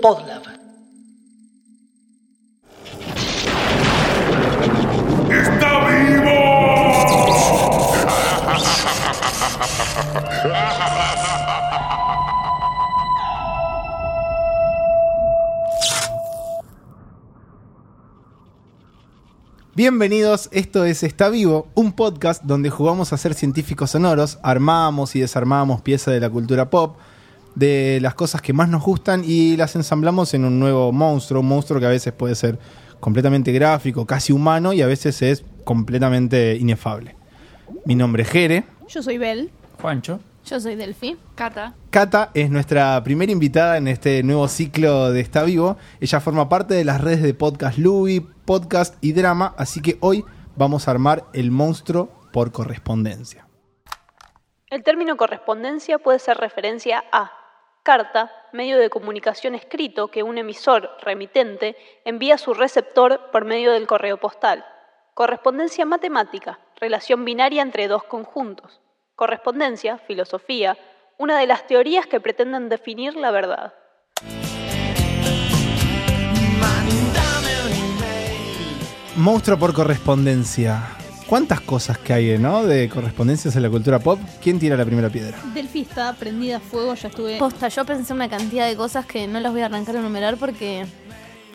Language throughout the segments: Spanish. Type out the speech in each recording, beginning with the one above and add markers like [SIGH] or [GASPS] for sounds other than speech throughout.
Podlab. ¡Está vivo! Bienvenidos, esto es Está Vivo, un podcast donde jugamos a ser científicos sonoros, armamos y desarmamos piezas de la cultura pop, de las cosas que más nos gustan y las ensamblamos en un nuevo monstruo, un monstruo que a veces puede ser completamente gráfico, casi humano y a veces es completamente inefable. Mi nombre es Jere. Yo soy Bel. Juancho. Yo soy Delphi. Cata. Cata es nuestra primera invitada en este nuevo ciclo de Está Vivo. Ella forma parte de las redes de Podcast Louis, Podcast y Drama, así que hoy vamos a armar el monstruo por correspondencia. El término correspondencia puede ser referencia a carta, medio de comunicación escrito que un emisor, remitente, envía a su receptor por medio del correo postal. Correspondencia matemática, relación binaria entre dos conjuntos. Correspondencia, filosofía, una de las teorías que pretenden definir la verdad. Monstruo por correspondencia. ¿Cuántas cosas que hay, no? De correspondencias en la cultura pop. ¿Quién tira la primera piedra? Delphi está prendida a fuego, ya estuve. Posta, yo pensé una cantidad de cosas que no las voy a arrancar a enumerar porque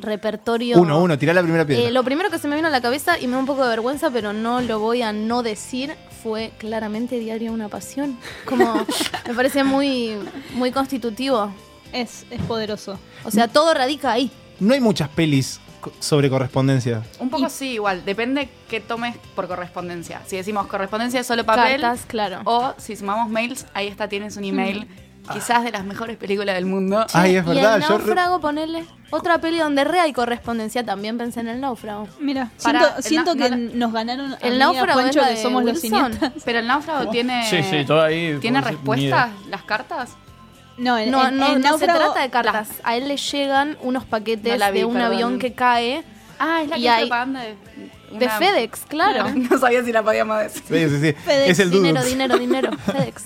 repertorio. Uno, uno, tira la primera piedra. Eh, lo primero que se me vino a la cabeza y me da un poco de vergüenza, pero no lo voy a no decir, fue claramente Diario una pasión. Como [LAUGHS] me parece muy, muy constitutivo. Es, es poderoso. O sea, todo radica ahí. No hay muchas pelis sobre correspondencia. Un poco sí, igual. Depende qué tomes por correspondencia. Si decimos correspondencia es solo papel. Cartas, claro. O si sumamos mails, ahí está, tienes un email. Quizás de las mejores películas del mundo. Ay, es y verdad. el yo re- náufrago, ponele. Otra peli donde re hay correspondencia, también pensé en el náufrago. Mira, siento, el siento na- que no nos ganaron a El mí y a náufrago es Juancho la que de somos los Wilson. cineastas. Pero el náufrago tiene. Sí, sí, todo ahí. ¿Tiene por- respuestas las cartas? No, el, No, el- no, el no se trata de cartas. A él le llegan unos paquetes No la vi, de un perdón. avión que cae Ah, es la Y que hay- propaganda de. FedEx, claro. [LAUGHS] No sabía si la podíamos decir. Sí, sí, sí. FedEx, es el dinero, Dudu. dinero, dinero. [LAUGHS] FedEx.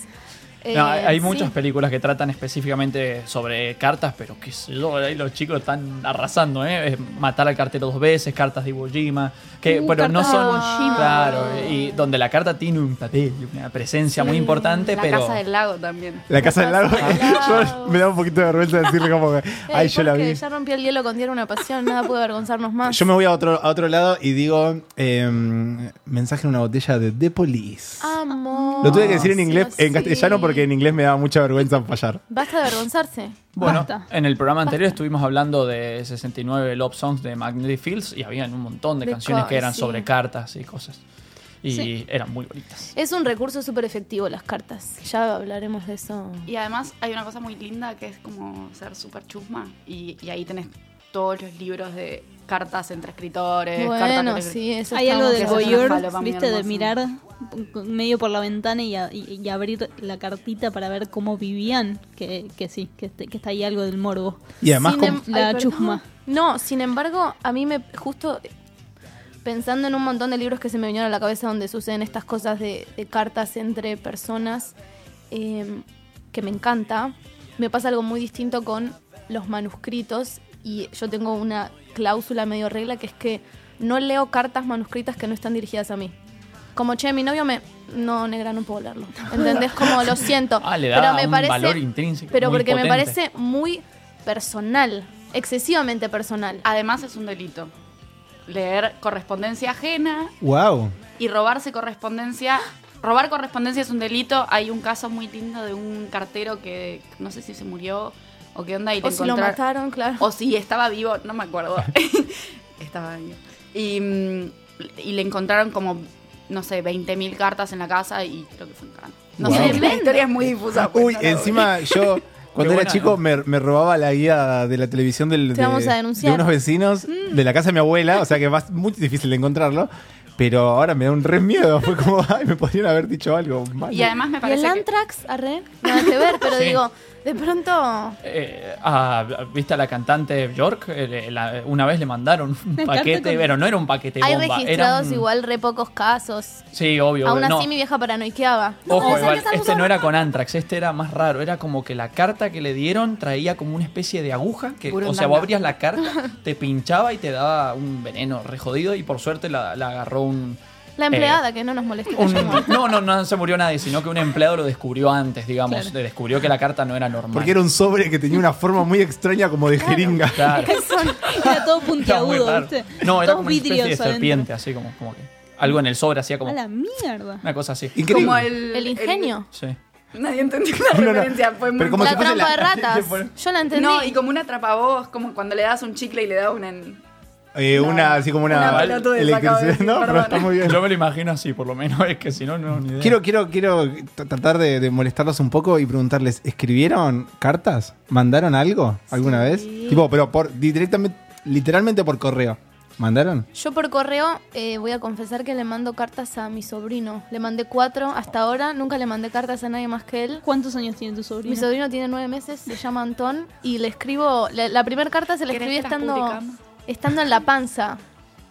No, hay Eh, hay sí. muchas películas que tratan específicamente sobre cartas, pero qué sé yo, ahí los chicos están arrasando, ¿eh? Matar al cartero dos veces, cartas de Iwo Jima, que, Uh, bueno, no cartas de son. Iwo Jima. Claro, y donde la carta tiene un papel, una presencia muy importante, La pero. casa del lago también. La casa del lago. Casa del [LAUGHS] Lago. Yo me da un poquito de vergüenza decirle como que. [LAUGHS] Ey, Ay, yo la vi. Ya rompió el hielo con Diario una pasión, nada puede avergonzarnos más. Yo me voy a otro, a otro lado y digo em, mensaje en una botella de The Police. Amo. Lo tuve que decir en Sí, inglés, en sí. castellano, porque en inglés me daba mucha vergüenza fallar. Basta de avergonzarse. Bueno, Basta. en el programa anterior estuvimos hablando de 69 Love Songs de Magnetic Fields y habían un montón de De canciones co- que eran sí. sobre cartas y cosas. Y Sí. eran muy bonitas. Es un recurso súper efectivo las cartas. Ya hablaremos de eso. Y además hay una cosa muy linda que es como ser súper chusma. Y, y ahí tenés todos los libros de cartas entre escritores. cartas Bueno, que- sí, eso Hay algo del voyeur, viste, de mirar medio por la ventana y, a- y- y abrir la cartita para ver cómo vivían, que, que sí, que, que está ahí algo del morbo. Y además, con- em- La chusma. No, sin embargo, a mí me justo pensando en un montón de libros que se me vinieron a la cabeza donde suceden estas cosas de, de cartas entre personas, eh, que me encanta, me pasa algo muy distinto con los manuscritos y yo tengo una cláusula medio regla que es que no leo cartas manuscritas que no están dirigidas a mí. Como, che, mi novio me... No, negra, no puedo leerlo. [LAUGHS] ¿Entendés? Como, lo siento. Ah, le da pero me un parece, valor intrínseco. Pero muy porque me parece muy personal, excesivamente personal. Además es un delito. Leer correspondencia ajena wow. y robarse correspondencia. Robar correspondencia es un delito. Hay un caso muy lindo de un cartero que no sé si se murió o qué onda y le O si lo encontraron- mataron, claro. O si estaba vivo, no me acuerdo. [LAUGHS] estaba vivo. Y, mm, y le encontraron como, no sé, 20.000 cartas en la casa y creo que fue Canadá. No Wow. sé, la historia es muy difusa. pues, Uy, no encima yo. [LAUGHS] Cuando Qué era buena, chico ¿no? me, me robaba la guía de la televisión del, Te de, vamos a denunciar. de unos vecinos de la casa de mi abuela, o sea que es muy difícil de encontrarlo. Pero ahora me da un re miedo. [LAUGHS] Fue como, ay, me podrían haber dicho algo malo. Y además me ¿Y el parece que... Antrax? Arre, nada que ver, pero Sí. digo, De pronto. Eh, ah, ¿Viste a la cantante Bjork? Eh, la- una vez le mandaron un paquete, con- pero no era un paquete Hay bomba. era registrados un- igual re pocos casos. Sí, obvio. Aún no. así mi vieja paranoiqueaba. Ojo, No, igual, ¿sabes qué este no era con Antrax, este era más raro. Era como que la carta que le dieron traía como una especie de aguja. Que, o sea, vos abrías la carta, te pinchaba y te daba un veneno re jodido. Y por suerte la, la agarró un. La empleada, que no nos llamó. no, no, no se murió nadie, sino que un empleado lo descubrió antes, digamos. Claro. Descubrió que la carta no era normal. Porque era un sobre que tenía una forma muy extraña como de jeringa. Claro. [LAUGHS] Era todo Era muy puntiagudo. ¿viste? No, era Todos como una especie de adentro. serpiente, así como, como que. Algo en el sobre hacía como. A la mierda. Una cosa así. Increíble. Como el, El ingenio. Sí. Nadie entendió la [LAUGHS] No, no. referencia. Fue muy Pero como la trampa la- de ratas. [LAUGHS] fue- Yo la entendí. No, y como una atrapavoz, como cuando le das un chicle y le das una. Eh, una, así como una, Una de electricidad. [LAUGHS] No, pero está muy bien. Yo me lo imagino así, por lo menos. Es que si no, no, ni idea. Quiero, quiero, quiero tratar de, de molestarlos un poco y preguntarles, ¿escribieron cartas? ¿Mandaron algo alguna vez? Tipo, pero por directamente, literalmente por correo. ¿Mandaron? Yo por correo eh, voy a confesar que le mando cartas a mi sobrino. Le mandé cuatro hasta ahora. Nunca le mandé cartas a nadie más que él. ¿Cuántos años tiene tu sobrino? Mi sobrino tiene nueve meses, se llama Antón. Y le escribo. La, la primera carta se la ¿Querés escribí que las estando, publicamos? Estando en la panza.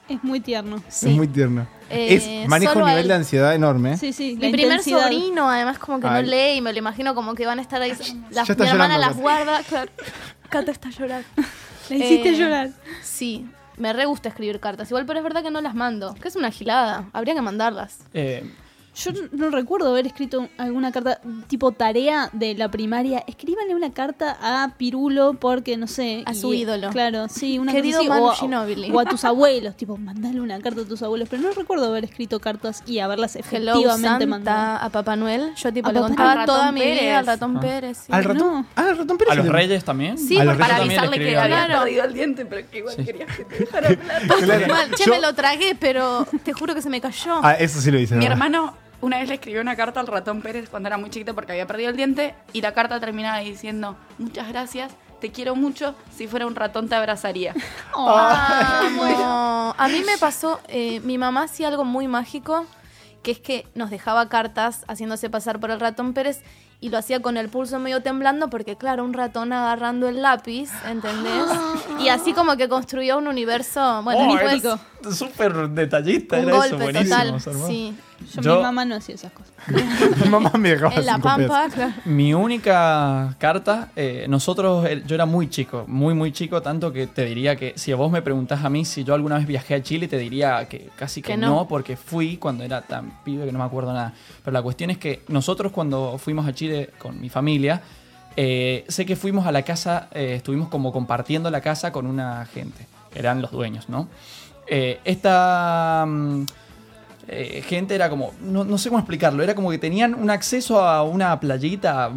Es muy tierno. Sí. Es muy tierno. Eh, es, maneja un nivel él. de ansiedad enorme. Sí, sí. Mi primer intensidad. sobrino, además, como que no lee y me lo imagino como que van a estar ahí. Las, mi hermana las Cata. guarda. [LAUGHS] Claro. Cata está llorando. [LAUGHS] La hiciste Eh, llorar. Sí, me re gusta escribir cartas. Igual, pero es verdad que no las mando. Que es una gilada. Habría que mandarlas. Eh, Yo no recuerdo haber escrito alguna carta tipo tarea de la primaria. Escríbanle una carta a Pirulo porque, no sé. A su ídolo. Claro, sí, una Querido cosa así, o, a- o a tus abuelos. Tipo, mandale una carta a tus abuelos. Pero no recuerdo haber escrito cartas y haberlas Hello efectivamente mandado. Santa, a Papá Noel. Yo tipo A le contaba toda Al mi ratón vida Pérez. al ratón Ah. Pérez. sí. ¿Al ratón? No. Ah, el ratón Pérez. ¿A los reyes también? Sí, Para también avisarle que había perdido el diente, pero que igual Sí. querías que te dejara. Claro. Mal, che, Yo- me lo tragué, pero te juro que se me cayó. Ah, eso sí lo hice. Mi hermano una vez le escribió una carta al ratón Pérez cuando era muy chiquito porque había perdido el diente y la carta terminaba diciendo muchas gracias, te quiero mucho, si fuera un ratón te abrazaría. [LAUGHS] Amo. A mí me pasó, eh, mi mamá hacía algo muy mágico, que es que nos dejaba cartas haciéndose pasar por el ratón Pérez y lo hacía con el pulso medio temblando porque claro, un ratón agarrando el lápiz, ¿entendés? [GASPS] Y así como que construía un universo, bueno, Oh, es Súper detallista un era golpe eso, buenísimo. total. Sí. Yo, Yo- mi mamá no hacía esas cosas. Mi mamá me dejaba En la pampa, claro. Mi única carta, eh, nosotros, yo era muy chico, muy, muy chico, tanto que te diría que si a vos me preguntás a mí si yo alguna vez viajé a Chile, te diría que casi que, Que no. no. porque fui cuando era tan pibe que no me acuerdo nada. Pero la cuestión es que nosotros cuando fuimos a Chile con mi familia, eh, sé que fuimos a la casa, eh, estuvimos como compartiendo la casa con una gente, que eran los dueños, ¿no? Eh, esta... mm, eh, gente era como, no, no sé cómo explicarlo, era como que tenían un acceso a una playita,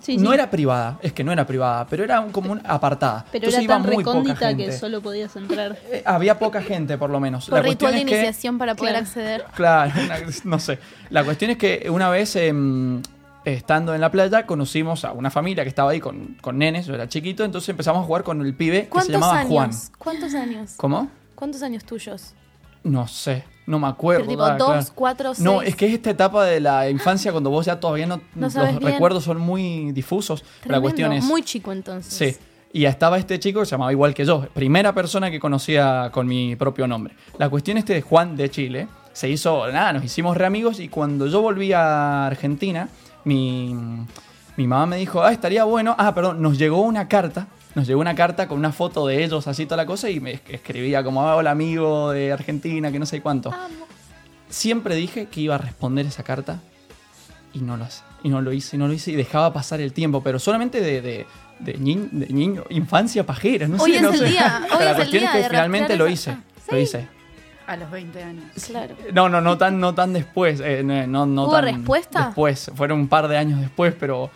Sí, no sí. era privada, es que no era privada, pero era como una apartada. Pero Entonces era iba tan muy poca recóndita gente. que solo podías entrar. [LAUGHS] Eh, había poca gente, por lo menos. Por La ritual de que- iniciación para poder Claro. acceder. [LAUGHS] Claro, una- no sé. La cuestión es que una vez, em, estando en la playa, conocimos a una familia que estaba ahí con, con nenes, yo era chiquito, entonces empezamos a jugar con el pibe que se ¿Cuántos llamaba años? Juan. ¿Cuántos años? ¿Cómo? ¿Cuántos años tuyos? No sé, no me acuerdo. Pero tipo dos, claro. cuatro, No, seis. es que es esta etapa de la infancia cuando vos ya todavía no, No los bien. recuerdos son muy difusos. La cuestión es Muy chico entonces. Sí. Y estaba este chico que se llamaba igual que yo, primera persona que conocía con mi propio nombre. La cuestión este de Juan de Chile, se hizo, nada, nos hicimos re amigos y cuando yo volví a Argentina, mi, mi mamá me dijo, ah, estaría bueno, ah, perdón, nos llegó una carta, nos llegó una carta con una foto de ellos, así toda la cosa, y me es- escribía como, ah, hola amigo de Argentina, que no sé cuánto. Siempre dije que iba a responder esa carta y no lo hace. Y no lo hice, y no lo hice, y dejaba pasar el tiempo, pero solamente de, de, de, ni- de niño, infancia pajera, no Hoy sé, es no el sé. día, [LAUGHS] hoy Pero la es el cuestión día es que finalmente lo hice, Sí. lo hice. A los 20 años. Claro. No, no, no tan, no tan después. eh, no, no, no ¿Hubo tan respuesta? Después, fueron un par de años después, pero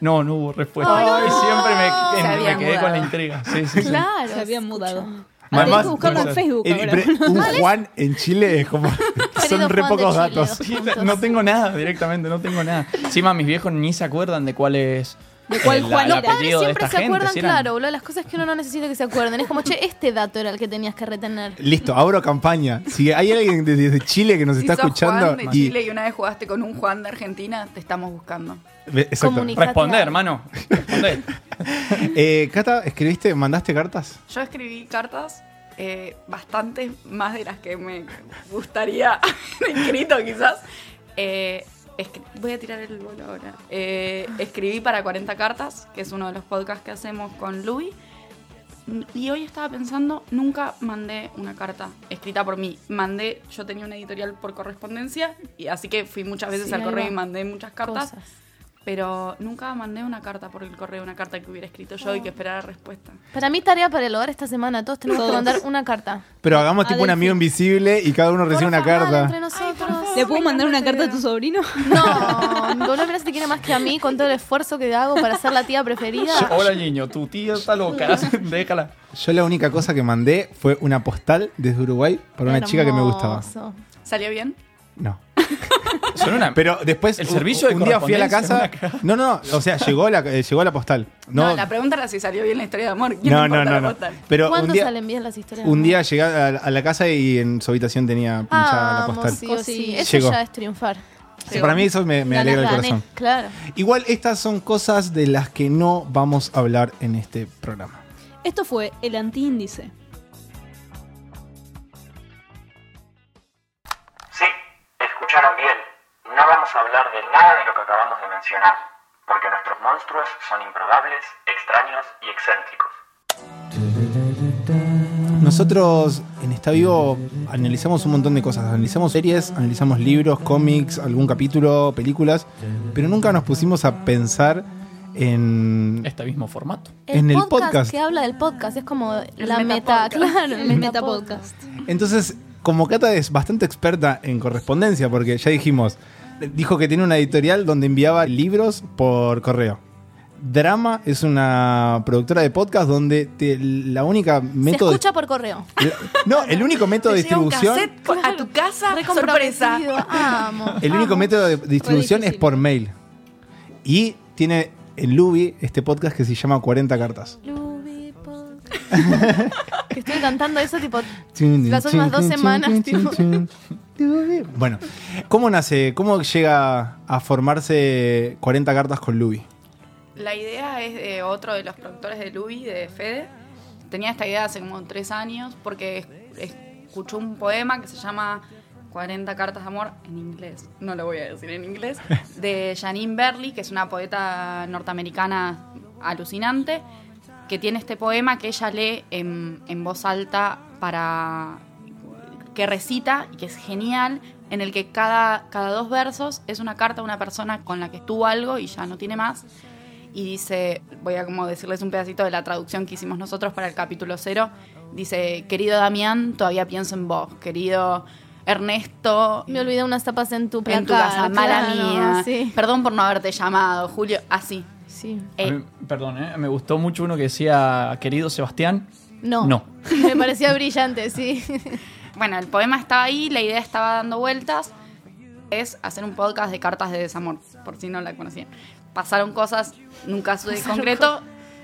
no, no hubo respuesta. Ay, siempre me, en- quedé con la intriga. Sí, sí, sí. Claro. Se habían mudado. Además, Tenés que buscarlo en. Facebook Eh, ahora. pero un Juan en Chile es como. [LAUGHS] Querido son re Juan de pocos Chile, datos. Sí, no tengo nada directamente, no tengo nada. Encima mis viejos ni se acuerdan de cuál es ¿De cuál La- Juan la era? apellido de Siempre esta se gente, acuerdan, si eran- claro, boludo, las cosas que uno no necesita que se acuerden. Es como, che, este dato era el que tenías que retener. Listo, abro campaña. Si hay alguien de- desde Chile que nos Si está sos escuchando. Juan de y- Chile y una vez jugaste con un Juan de Argentina, te estamos buscando. Exacto. Responder, hermano. Responder. [LAUGHS] Eh, Cata, ¿escribiste, mandaste cartas? Yo escribí cartas, eh, bastantes más de las que me gustaría [LAUGHS] haber escrito quizás. Eh, voy a tirar el bolo ahora. Eh, escribí para 40 cartas, que es uno de los podcasts que hacemos con Louis. Y hoy estaba pensando, nunca mandé una carta escrita por mí. Mandé, yo tenía una editorial por correspondencia, y así que fui muchas veces Sí, al correo y mandé muchas cartas. Cosas. Pero nunca mandé una carta por el correo, una carta que hubiera escrito yo y que esperara respuesta. Para mí, tarea para el hogar esta semana. Todos tenemos que mandar una carta. Pero hagamos tipo un amigo invisible y cada uno recibe una Por favor, entre carta. nosotros. ¿Le puedo mandar una carta a tu sobrino? No, [LAUGHS] boludo, mirá si te quiere más que a mí con todo el esfuerzo que hago para ser la tía preferida. Hola, niño. Tu tía está loca. [LAUGHS] Déjala. Yo la única cosa que mandé fue una postal desde Uruguay para una chica que me gustaba. ¿Salió bien? No. [LAUGHS] Son una- Pero después, El un- servicio de un día fui a la casa. correspondencia, No, no, o sea, llegó la, eh, llegó la postal. No, No, la pregunta era si salió bien la historia de amor. ¿Quién no, no, no, la no. Pero ¿Cuándo un día, salen bien las historias? un día llegué a, la- a la casa y en su habitación tenía pinchada la Vamos, postal. sí o sí. Eso Llegó. ya es triunfar. Para mí eso me, alegra el corazón. Claro. Igual estas son cosas de las que no vamos a hablar en este programa. Esto fue el antiíndice. No vamos a hablar de nada de lo que acabamos de mencionar, porque nuestros monstruos son improbables, extraños y excéntricos. Nosotros en Está Vivo analizamos un montón de cosas. Analizamos series, analizamos libros, cómics, algún capítulo, películas, pero nunca nos pusimos a pensar en... Este mismo formato. En el podcast. que habla del podcast es como El la meta, metapodcast. claro, El el Meta. Podcast. Entonces, como Cata es bastante experta en correspondencia, porque ya dijimos, dijo que tiene una editorial donde enviaba libros por correo. Drama es una productora de podcast donde te- la única Se método de- escucha por correo. la- no, el único [LAUGHS] método de un distribución, a tu casa, sorpresa. Amo. el único método de distribución es por mail. Y tiene en Lubi este podcast que se llama 40 cartas. Lubi Podcast. [LAUGHS] que estoy cantando eso tipo Las últimas dos semanas, tipo. [LAUGHS] Bueno, ¿cómo nace? ¿Cómo llega a formarse 40 cartas con Lubi? La idea es de otro de los productores de Louis, de Fede. Tenía esta idea hace como tres años porque es- escuchó un poema que se llama 40 cartas de amor en inglés. No lo voy a decir en inglés. [LAUGHS] De Janine Berly, que es una poeta norteamericana alucinante, que tiene este poema que ella lee en, en voz alta para que recita y que es genial, en el que cada, cada dos versos es una carta de una persona con la que estuvo algo y ya no tiene más. Y dice, voy a como decirles un pedacito de la traducción que hicimos nosotros para el capítulo cero. Dice, querido Damián, todavía pienso en vos. Querido Ernesto, Me olvidé unas tapas en tu placar. en tu casa, mala claro, mía. Sí. Perdón por no haberte llamado, Julio. Así. sí. Eh, A mí- perdón, ¿eh? me gustó mucho uno que decía, querido Sebastián. No. No. [LAUGHS] Me parecía brillante, sí. [LAUGHS] Bueno, el poema estaba ahí, la idea estaba dando vueltas. Es hacer un podcast de cartas de desamor, por si no la conocían. Pasaron cosas, nunca sucedió Pasaron concreto.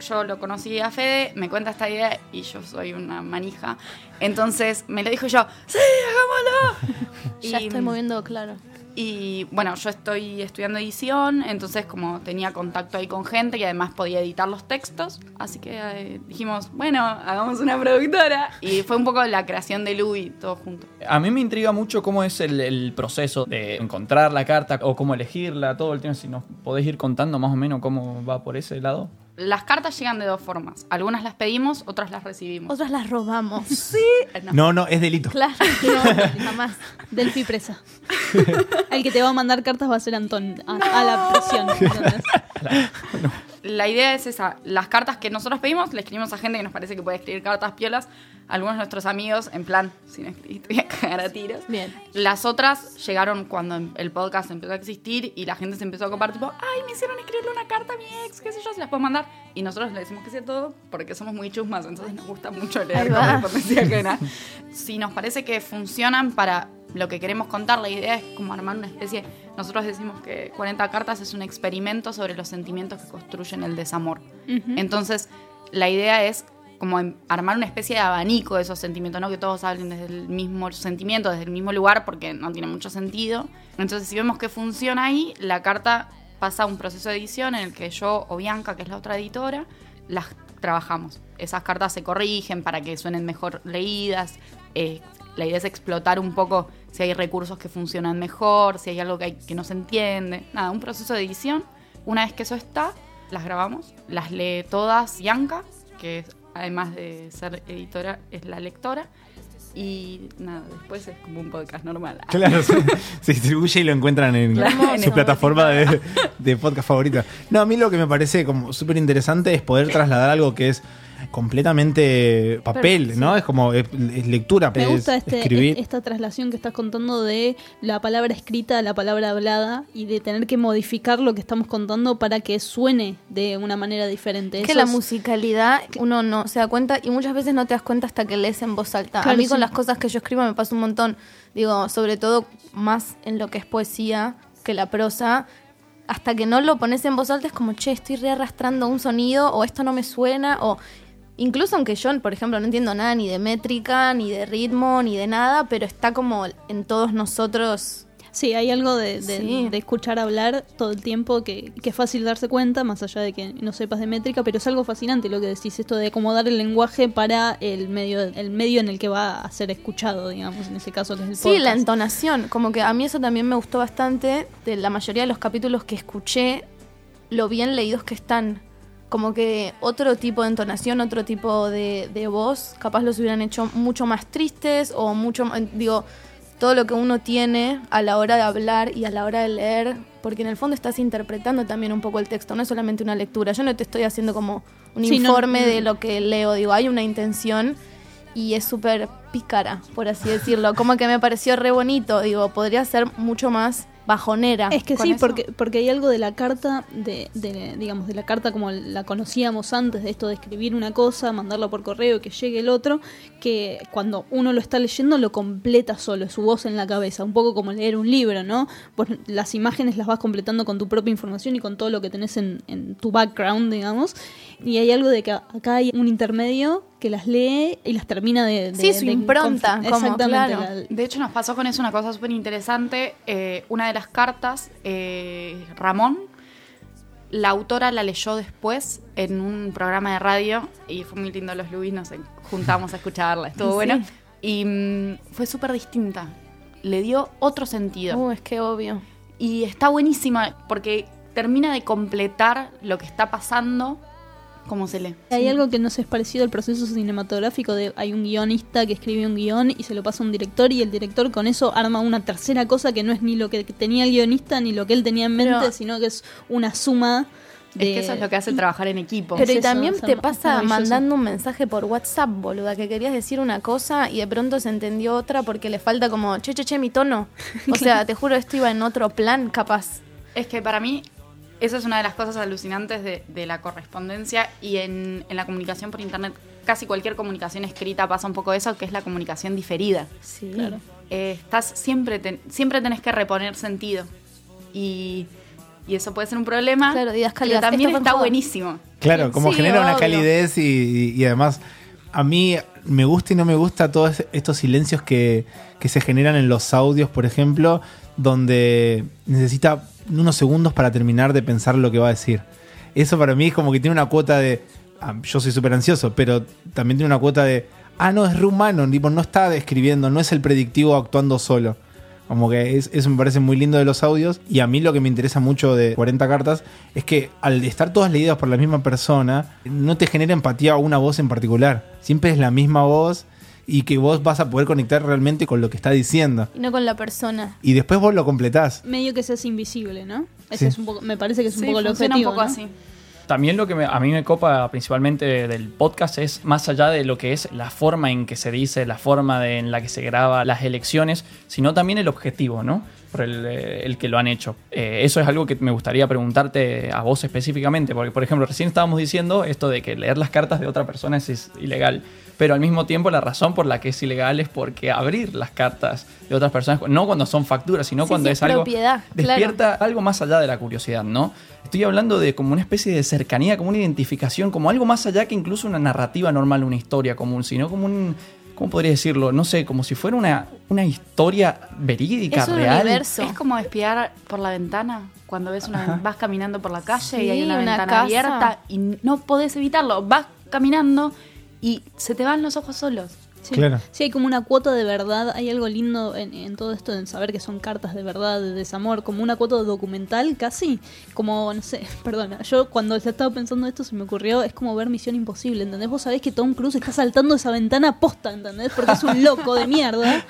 Yo lo conocí a Fede, me cuenta esta idea y yo soy una manija. Entonces me lo dijo yo, ¡Sí, hagámoslo! ya Y- estoy moviendo, claro. Y bueno, yo estoy estudiando edición, entonces como tenía contacto ahí con gente y además podía editar los textos, así que eh, dijimos, bueno, hagamos una productora. Y fue un poco la creación de Louis, todo junto. A mí me intriga mucho cómo es el, el proceso de encontrar la carta o cómo elegirla, todo el tiempo. Si nos podés ir contando más o menos cómo va por ese lado. Las cartas llegan de dos formas. Algunas las pedimos, otras las recibimos. Otras las robamos. [LAUGHS] Eh, no. [LAUGHS] No, no, es delito. Claro, no, [LAUGHS] jamás. Delphi presa. El que te va a mandar cartas va a ser Antón. A, a la prisión. ¿entendés? La idea es esa. Las cartas que nosotros pedimos, le escribimos a gente que nos parece que puede escribir cartas piolas. Algunos de nuestros amigos, en plan, sin escribir, voy a cagar a tiros. Bien. Las otras llegaron cuando el podcast empezó a existir y la gente se empezó a comprar, tipo, ay, me hicieron escribirle una carta a mi ex, qué sé yo, se las puedo mandar. Y nosotros le decimos que sí a todo porque somos muy chusmas, entonces nos gusta mucho leer correspondencia ajena. Si nos parece que funcionan para lo que queremos contar, la idea es como armar una especie, nosotros decimos que 40 cartas es un experimento sobre los sentimientos que construyen el desamor. Entonces, la idea es como em- armar una especie de abanico de esos sentimientos, no que todos hablen desde el mismo sentimiento, desde el mismo lugar, porque no tiene mucho sentido. Entonces, si vemos que funciona ahí, la carta pasa a un proceso de edición en el que yo o Bianca, que es la otra editora, las trabajamos. Esas cartas se corrigen para que suenen mejor leídas. Eh, la idea es explotar un poco si hay recursos que funcionan mejor, si hay algo que, hay, que no se entiende. Nada, un proceso de edición. Una vez que eso está, las grabamos, las lee todas Bianca, que es, además de ser editora, es la lectora. Y nada, después es como un podcast normal. [LAUGHS] Claro, se, se distribuye y lo encuentran en Claro, su plataforma de, de podcast favorita. No, a mí lo que me parece como súper interesante es poder trasladar algo que es completamente papel, Pero, ¿no? Es como es, es lectura, Me es gusta este, escribir. esta traslación que estás contando de la palabra escrita a la palabra hablada y de tener que modificar lo que estamos contando para que suene de una manera diferente. Es que la musicalidad uno no se da cuenta y muchas veces no te das cuenta hasta que lees en voz alta. a mí con las cosas que yo escribo me pasa un montón. Digo, sobre todo más en lo que es poesía que la prosa. Hasta que no lo pones en voz alta es como, che, estoy rearrastrando un sonido o esto no me suena o... Incluso aunque yo, por ejemplo, no entiendo nada ni de métrica, ni de ritmo, ni de nada, pero está como en todos nosotros Sí, hay algo de, de- Sí. de escuchar hablar todo el tiempo que, que es fácil darse cuenta, más allá de que no sepas de métrica, pero es algo fascinante lo que decís, esto de acomodar el lenguaje para el medio, el medio en el que va a ser escuchado, digamos, en ese caso que es el Sí, la entonación, como que a mí eso también me gustó bastante, de la mayoría de los capítulos que escuché, lo bien leídos que están. Como que otro tipo de entonación, otro tipo de, de voz, capaz los hubieran hecho mucho más tristes o mucho más, digo, todo lo que uno tiene a la hora de hablar y a la hora de leer, porque en el fondo estás interpretando también un poco el texto, no es solamente una lectura. Yo no te estoy haciendo como un Sí, no- informe de lo que leo, digo, hay una intención y es súper pícara, por así decirlo. Como que me pareció re bonito, digo, podría ser mucho más bajonera. Es que sí, eso. porque, porque hay algo de la carta, de, de, digamos, de la carta como la conocíamos antes, de esto de escribir una cosa, mandarla por correo y que llegue el otro, que cuando uno lo está leyendo lo completa solo, es su voz en la cabeza, un poco como leer un libro, ¿no? Pues las imágenes las vas completando con tu propia información y con todo lo que tenés en, en tu background, digamos, y hay algo de que acá hay un intermedio que las lee y las termina de... de- Sí, su de- impronta, como, Exactamente. claro. De hecho, nos pasó con eso una cosa súper interesante. Eh, una de las cartas, eh, Ramón, la autora la leyó después en un programa de radio y fue muy lindo los Luis, nos juntamos a escucharla, estuvo Sí. bueno. Y mm, fue súper distinta. Le dio otro sentido. Uh, es que obvio. Y está buenísima porque termina de completar lo que está pasando como se lee. Hay algo que no sé, es parecido al proceso cinematográfico de hay un guionista que escribe un guion y se lo pasa a un director y el director con eso arma una tercera cosa que no es ni lo que tenía el guionista ni lo que él tenía en mente, Pero- sino que es una suma de... Es que eso es lo que hace trabajar en equipo. Pero es y eso, también te pasa mandando un mensaje por WhatsApp, boluda, que querías decir una cosa y de pronto se entendió otra porque le falta como, che, che, che, mi tono. O [LAUGHS] sea, te juro, esto iba en otro plan, capaz. Es que para mí esa es una de las cosas alucinantes de, de la correspondencia y en, en la comunicación por internet. Casi cualquier comunicación escrita pasa un poco eso, que es la comunicación diferida. Sí. Claro. Eh, estás siempre, ten- siempre tenés que reponer sentido. Y, y eso puede ser un problema, Claro, digas pero calidad. también Esto fue está buenísimo. Claro, como Sí, genera una calidez y, y- y además a mí me gusta y no me gusta todos estos silencios que, que se generan en los audios, por ejemplo, donde necesita unos segundos para terminar de pensar lo que va a decir. Eso para mí es como que tiene una cuota de... ah, yo soy súper ansioso, pero también tiene una cuota de... Ah, no, es re humano, tipo, no está describiendo, no es el predictivo actuando solo. Como que es- eso me parece muy lindo de los audios. Y a mí lo que me interesa mucho de 40 cartas es que al estar todas leídas por la misma persona, no te genera empatía a una voz en particular. Siempre es la misma voz y que vos vas a poder conectar realmente con lo que está diciendo. Y no con la persona. Y después vos lo completás. Medio que seas invisible, ¿no? Ese Sí. es un poco, me parece que es un Sí, poco el funciona objetivo. un poco ¿no? así. También lo que me- a mí me copa principalmente del podcast es más allá de lo que es la forma en que se dice, la forma de- en la que se graba las elecciones, sino también el objetivo, ¿no? por el, eh, el que lo han hecho. Eh, eso es algo que me gustaría preguntarte a vos específicamente, porque por ejemplo, recién estábamos diciendo esto de que leer las cartas de otra persona es, es ilegal, pero al mismo tiempo la razón por la que es ilegal es porque abrir las cartas de otras personas, no cuando son facturas, sino Sí, cuando sí, es algo... propiedad, claro. Despierta algo más allá de la curiosidad, ¿no? Estoy hablando de como una especie de cercanía, como una identificación, como algo más allá que incluso una narrativa normal, una historia común, sino como un... ¿Cómo podría decirlo? No sé, como si fuera una, una historia verídica, Es un real. universo. Es como espiar por la ventana cuando ves una, Ajá. vas caminando por la calle Sí, y hay una, una ventana casa. abierta y no podés evitarlo. Vas caminando y se te van los ojos solos. Sí. Claro. Sí, hay como una cuota de verdad, hay algo lindo en, en todo esto, en saber que son cartas de verdad, de desamor, como una cuota documental casi, como, no sé, [LAUGHS] perdona, yo cuando estaba pensando esto se me ocurrió, es como ver Misión Imposible, ¿entendés? Vos sabés que Tom Cruise está saltando esa ventana posta, ¿entendés? Porque es un loco de mierda.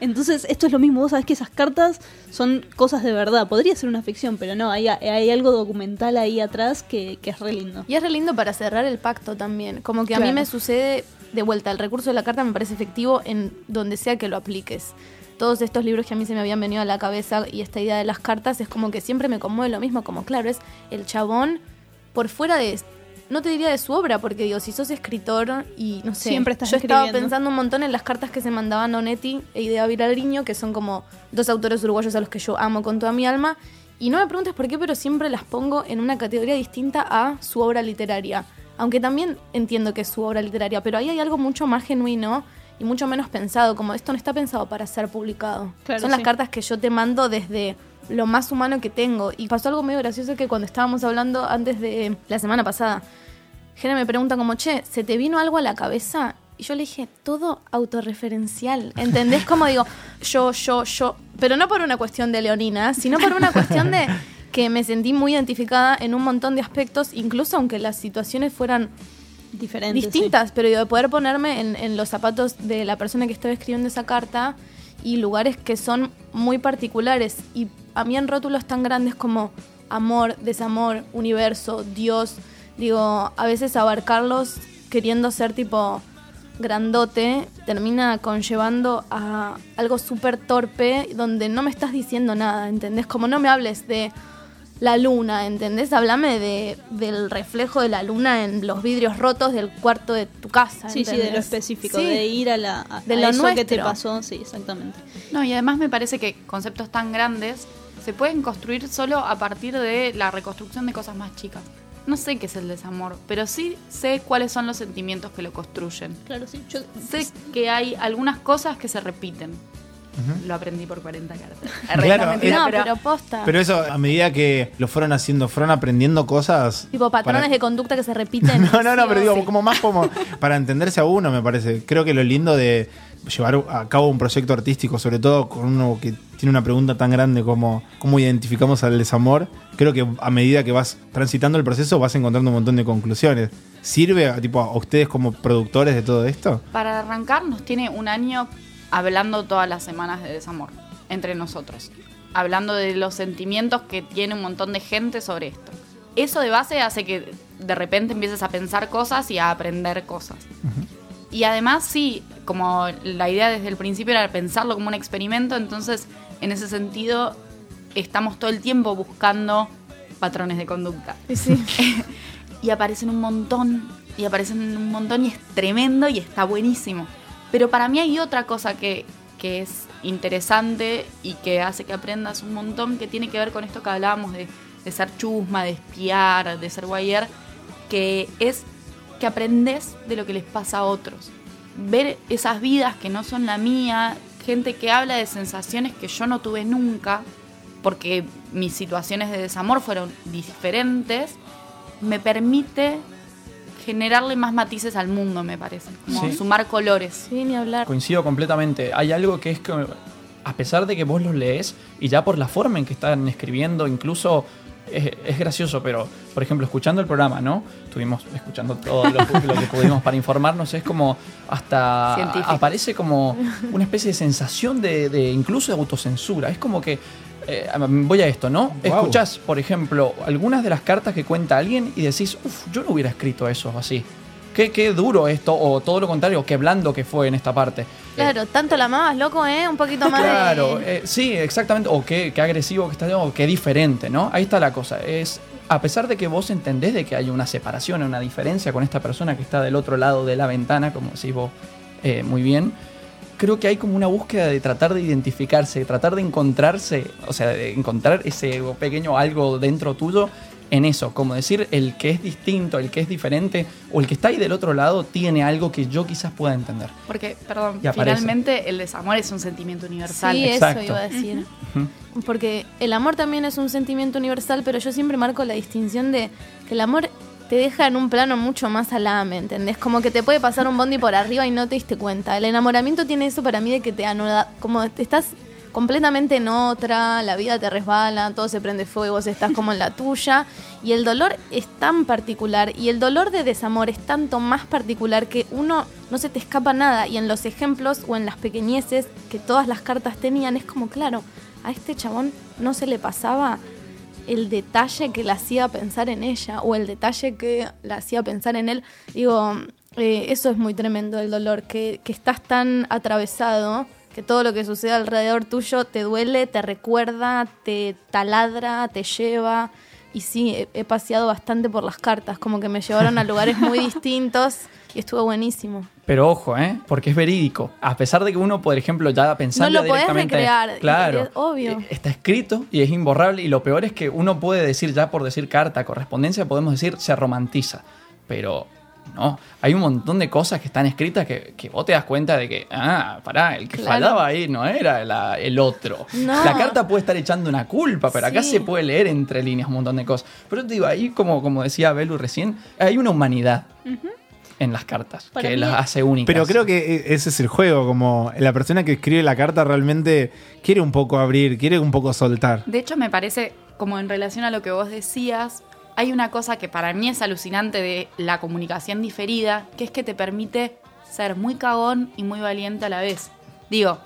Entonces, esto es lo mismo, vos sabés que esas cartas son cosas de verdad, podría ser una ficción, pero no, hay, hay algo documental ahí atrás que, que es re lindo. Y es re lindo para cerrar el pacto también. Como que a mí me sucede de vuelta, el recurso de la carta me parece efectivo en donde sea que lo apliques. Todos estos libros que a mí se me habían venido a la cabeza y esta idea de las cartas es como que siempre me conmueve lo mismo, como claro, es el chabón por fuera de, no te diría de su obra, porque digo, si sos escritor y no sé, Siempre estás yo estaba pensando un montón en las cartas que se mandaban Onetti e Idea Viralriño, que son como dos autores uruguayos a los que yo amo con toda mi alma, y no me preguntes por qué, pero siempre las pongo en una categoría distinta a su obra literaria. Aunque también entiendo que es su obra literaria, pero ahí hay algo mucho más genuino y mucho menos pensado, como esto no está pensado para ser publicado. Claro, Son las cartas que yo te mando desde lo más humano que tengo. Y pasó algo medio gracioso que cuando estábamos hablando antes de la semana pasada, Jena me pregunta como, che, ¿se te vino algo a la cabeza? Y yo le dije, todo autorreferencial. ¿Entendés? Como digo, yo, yo, yo. Pero no por una cuestión de leonina, sino por una cuestión de [LAUGHS] que me sentí muy identificada en un montón de aspectos, incluso aunque las situaciones fueran Diferente. sí. distintas, pero de poder ponerme en, en los zapatos de la persona que estaba escribiendo esa carta y lugares que son muy particulares. Y a mí en rótulos tan grandes como amor, desamor, universo, Dios, digo, a veces abarcarlos queriendo ser tipo grandote termina conllevando a algo súper torpe donde no me estás diciendo nada, ¿entendés? Como no me hables de la luna, ¿entendés? Háblame de, del reflejo de la luna en los vidrios rotos del cuarto de tu casa. Sí, sí, de lo específico, Sí. de ir a la a, De a lo eso que te pasó, sí, exactamente. No, y además me parece que conceptos tan grandes se pueden construir solo a partir de la reconstrucción de cosas más chicas. No sé qué es el desamor, pero sí sé cuáles son los sentimientos que lo construyen. Claro, sí. Yo, Sé que hay algunas cosas que se repiten. Lo aprendí por 40 cartas. [LAUGHS] Claro, No, mentira, no, pero- pero, posta. Pero eso, a medida que lo fueron haciendo, fueron aprendiendo cosas. tipo patrones para- de conducta que se repiten. [LAUGHS] No, no, no, Sí, pero digo, sí. como más como para entenderse a uno, me parece. Creo que lo lindo de llevar a cabo un proyecto artístico, sobre todo con uno que tiene una pregunta tan grande como cómo identificamos al desamor, creo que a medida que vas transitando el proceso vas encontrando un montón de conclusiones. ¿Sirve a, tipo, a ustedes como productores de todo esto? Para arrancar, nos tiene un año hablando todas las semanas de desamor entre nosotros. Hablando de los sentimientos que tiene un montón de gente sobre esto. Eso de base hace que de repente empieces a pensar cosas y a aprender cosas. Y además, sí, como la idea desde el principio era pensarlo como un experimento, entonces en ese sentido estamos todo el tiempo buscando patrones de conducta Sí, sí. [LAUGHS] y aparecen un montón, y aparecen un montón y es tremendo y está buenísimo. Pero para mí hay otra cosa que, que es interesante y que hace que aprendas un montón, que tiene que ver con esto que hablábamos de, de ser chusma, de espiar, de ser guayer, que es que aprendes de lo que les pasa a otros. Ver esas vidas que no son la mía, gente que habla de sensaciones que yo no tuve nunca, porque mis situaciones de desamor fueron diferentes, me permite generarle más matices al mundo, me parece. Como Sí. sumar colores. Sí, ni hablar. Coincido completamente. Hay algo que es que, a pesar de que vos los lees, y ya por la forma en que están escribiendo, incluso es, es gracioso, pero por ejemplo, escuchando el programa, ¿no? Estuvimos escuchando todo lo, lo que pudimos para informarnos, es como hasta Científico. aparece como una especie de sensación de, de incluso de autocensura. Es como que. Eh, voy a esto, ¿no? Wow. Escuchás, por ejemplo, algunas de las cartas que cuenta alguien y decís, uff, yo no hubiera escrito eso así. qué, qué duro esto, o todo lo contrario, qué blando que fue en esta parte. Claro, tanto la amabas, loco, ¿eh? Un poquito más Claro, de... eh, sí, exactamente. O qué, qué agresivo que está, o qué diferente, ¿no? Ahí está la cosa. Es, a pesar de que vos entendés de que hay una separación, una diferencia con esta persona que está del otro lado de la ventana, como decís vos eh, muy bien, creo que hay como una búsqueda de tratar de identificarse, de tratar de encontrarse, o sea, de encontrar ese pequeño algo dentro tuyo en eso, como decir, el que es distinto, el que es diferente, o el que está ahí del otro lado tiene algo que yo quizás pueda entender. Porque, perdón, finalmente el desamor es un sentimiento universal. Sí, Exacto. eso iba a decir. Porque el amor también es un sentimiento universal, pero yo siempre marco la distinción de que el amor te deja en un plano mucho más alá, ¿me entendés? Como que te puede pasar un bondi por arriba y no te diste cuenta. El enamoramiento tiene eso para mí de que te anuda, como te estás completamente en otra, la vida te resbala, todo se prende fuego, vos estás como en la tuya. Y el dolor es tan particular, y el dolor de desamor es tanto más particular que uno no se te escapa nada. Y en los ejemplos o en las pequeñeces que todas las cartas tenían, es como, claro, a este chabón no se le pasaba el detalle que la hacía pensar en ella o el detalle que la hacía pensar en él. Digo, eh, eso es muy tremendo, el dolor, que, que estás tan atravesado que todo lo que sucede alrededor tuyo te duele, te recuerda, te taladra, te lleva. Y sí, he, he paseado bastante por las cartas, como que me llevaron a lugares muy [LAUGHS] distintos y estuvo buenísimo. Pero ojo, ¿eh? Porque es verídico. A pesar de que uno, por ejemplo, ya pensando No lo podés directamente... recrear, Claro. es obvio. eh, Está escrito y es imborrable. Y lo peor es que uno puede decir, ya por decir carta, correspondencia, podemos decir, se romantiza. Pero no. Hay un montón de cosas que están escritas que, que vos te das cuenta de que, ah, pará, el que Claro. fallaba ahí no era la- el otro. No. La carta puede estar echando una culpa, pero acá se puede leer entre líneas un montón de cosas. Pero te digo, ahí, como, como decía Belu recién, hay una humanidad en las cartas Para que mí- las hace únicas. Pero creo que e- ese es el juego, como la persona que escribe la carta realmente quiere un poco abrir, quiere un poco soltar. De hecho, me parece, como en relación a lo que vos decías, hay una cosa que para mí es alucinante de la comunicación diferida, que es que te permite ser muy cagón y muy valiente a la vez. Digo,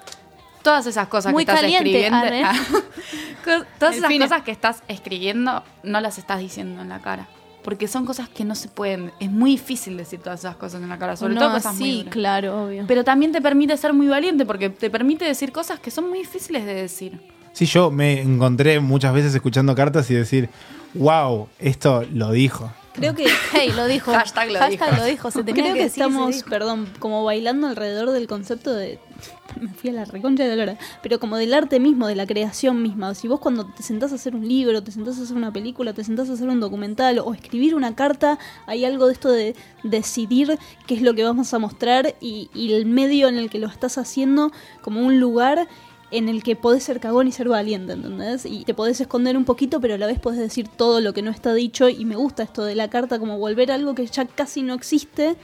todas esas cosas Muy que estás caliente, escribiendo, arre. [LAUGHS] Co- todas esas cosas que estás escribiendo, no las estás diciendo en la cara. Porque son cosas que no se pueden. Es muy difícil decir todas esas cosas en la cara, sobre No, todo cosas muy sí, duras. claro, obvio. Pero también te permite ser muy valiente porque te permite decir cosas que son muy difíciles de decir. Sí, yo me encontré muchas veces escuchando cartas y decir, wow, esto lo dijo. Creo que [LAUGHS] Hey, lo dijo. Hashtag lo lo dijo. Se tenía Creo que, decir, se estamos, dijo. perdón, como bailando alrededor del concepto de. [LAUGHS] Me fui a la reconcha de la lora. Pero como del arte mismo, de la creación misma. Si vos cuando te sentás a hacer un libro, te sentás a hacer una película, te sentás a hacer un documental o escribir una carta, hay algo de esto de decidir qué es lo que vamos a mostrar y, y el medio en el que lo estás haciendo como un lugar en el que podés ser cagón y ser valiente, ¿entendés? Y te podés esconder un poquito, pero a la vez podés decir todo lo que no está dicho. Y me gusta esto de la carta, como volver a algo que ya casi no existe